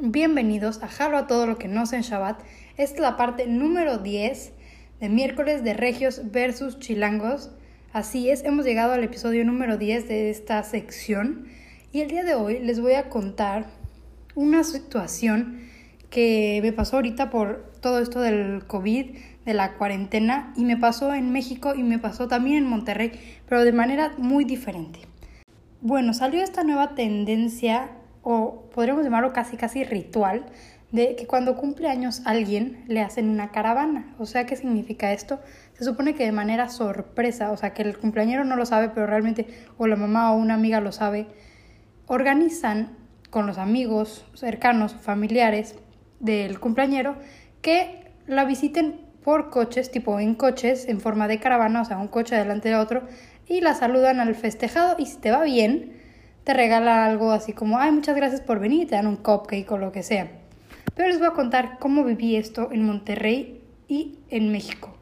Bienvenidos a Jalo a todo lo que no sé en Shabbat. Esta es la parte número 10 de miércoles de Regios versus Chilangos. Así es, hemos llegado al episodio número 10 de esta sección y el día de hoy les voy a contar una situación que me pasó ahorita por todo esto del COVID, de la cuarentena y me pasó en México y me pasó también en Monterrey, pero de manera muy diferente. Bueno, salió esta nueva tendencia, o podríamos llamarlo casi casi ritual, de que cuando cumple años alguien le hacen una caravana. O sea, ¿qué significa esto? Se supone que de manera sorpresa, o sea, que el cumpleañero no lo sabe, pero realmente o la mamá o una amiga lo sabe, organizan con los amigos cercanos, familiares del cumpleañero, que la visiten por coches, tipo en coches, en forma de caravana, o sea, un coche delante de otro, y la saludan al festejado y si te va bien, te regala algo así como, ay, muchas gracias por venir, te dan un cupcake o lo que sea. Pero les voy a contar cómo viví esto en Monterrey y en México.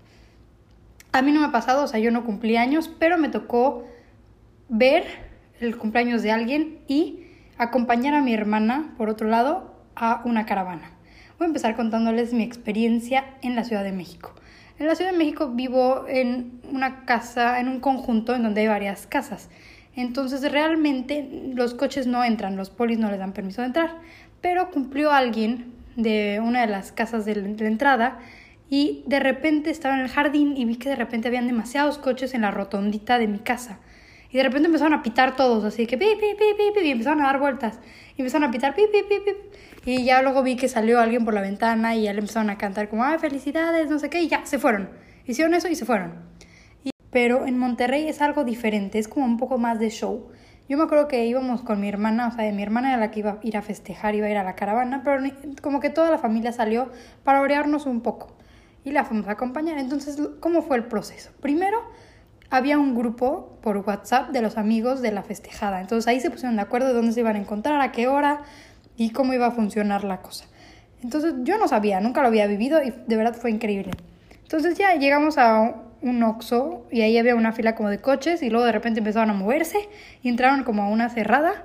A mí no me ha pasado, o sea, yo no cumplí años, pero me tocó ver el cumpleaños de alguien y acompañar a mi hermana, por otro lado, a una caravana. Voy a empezar contándoles mi experiencia en la Ciudad de México. En la Ciudad de México vivo en una casa, en un conjunto en donde hay varias casas. Entonces realmente los coches no entran, los polis no les dan permiso de entrar. Pero cumplió alguien de una de las casas de la entrada y de repente estaba en el jardín y vi que de repente habían demasiados coches en la rotondita de mi casa. Y de repente empezaron a pitar todos, así que pi, pi, pi, pi, y empezaron a dar vueltas. Y empezaron a pitar pi, pi, pi, pi. Y ya luego vi que salió alguien por la ventana y ya le empezaron a cantar como, ay, felicidades, no sé qué, y ya, se fueron. Hicieron eso y se fueron. Pero en Monterrey es algo diferente, es como un poco más de show. Yo me acuerdo que íbamos con mi hermana, o sea, mi hermana era la que iba a ir a festejar, iba a ir a la caravana, pero como que toda la familia salió para orearnos un poco y la fuimos a acompañar. Entonces, ¿cómo fue el proceso? Primero, había un grupo por WhatsApp de los amigos de la festejada. Entonces ahí se pusieron de acuerdo de dónde se iban a encontrar, a qué hora y cómo iba a funcionar la cosa. Entonces yo no sabía, nunca lo había vivido y de verdad fue increíble. Entonces ya llegamos a un Oxxo y ahí había una fila como de coches y luego de repente empezaron a moverse y entraron como a una cerrada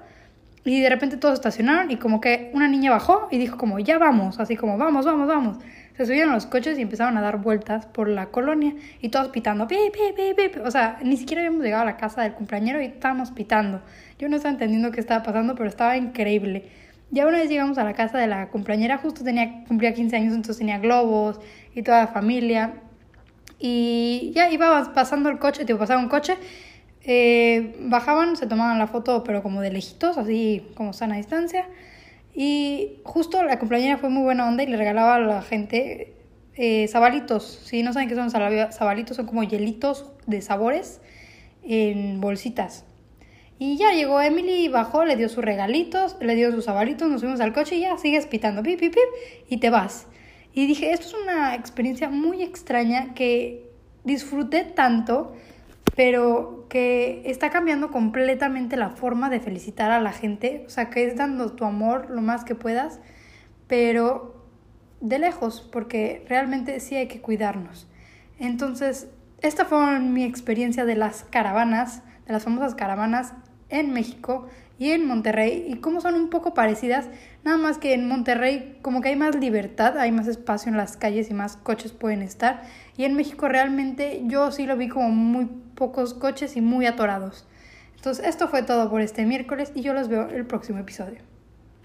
y de repente todos estacionaron y como que una niña bajó y dijo como ya vamos, así como vamos, vamos, vamos. Se subieron los coches y empezaron a dar vueltas por la colonia y todos pitando, pi, pi, pi. O sea, ni siquiera habíamos llegado a la casa del cumpleañero y estábamos pitando. Yo no estaba entendiendo qué estaba pasando, pero estaba increíble. Ya una vez llegamos a la casa de la cumpleañera, justo tenía, cumplía 15 años, entonces tenía globos y toda la familia. Y ya iba pasando el coche, tipo, pasaba un coche, eh, bajaban, se tomaban la foto, pero como de lejitos, así como sana distancia. Y justo la cumpleañera fue muy buena onda y le regalaba a la gente eh, sabalitos. Si no saben qué son sabalitos, son como hielitos de sabores en bolsitas. Y ya llegó Emily, bajó, le dio sus regalitos, le dio sus sabalitos, nos fuimos al coche y ya sigues pitando, pip, pip, pip, y te vas. Y dije, esto es una experiencia muy extraña que disfruté tanto, pero que está cambiando completamente la forma de felicitar a la gente. O sea, que es dando tu amor lo más que puedas, pero de lejos, porque realmente sí hay que cuidarnos. Entonces, esta fue mi experiencia de las caravanas, de las famosas caravanas en México y en Monterrey y como son un poco parecidas, nada más que en Monterrey como que hay más libertad, hay más espacio en las calles y más coches pueden estar y en México realmente yo sí lo vi como muy pocos coches y muy atorados. Entonces esto fue todo por este miércoles y yo los veo el próximo episodio.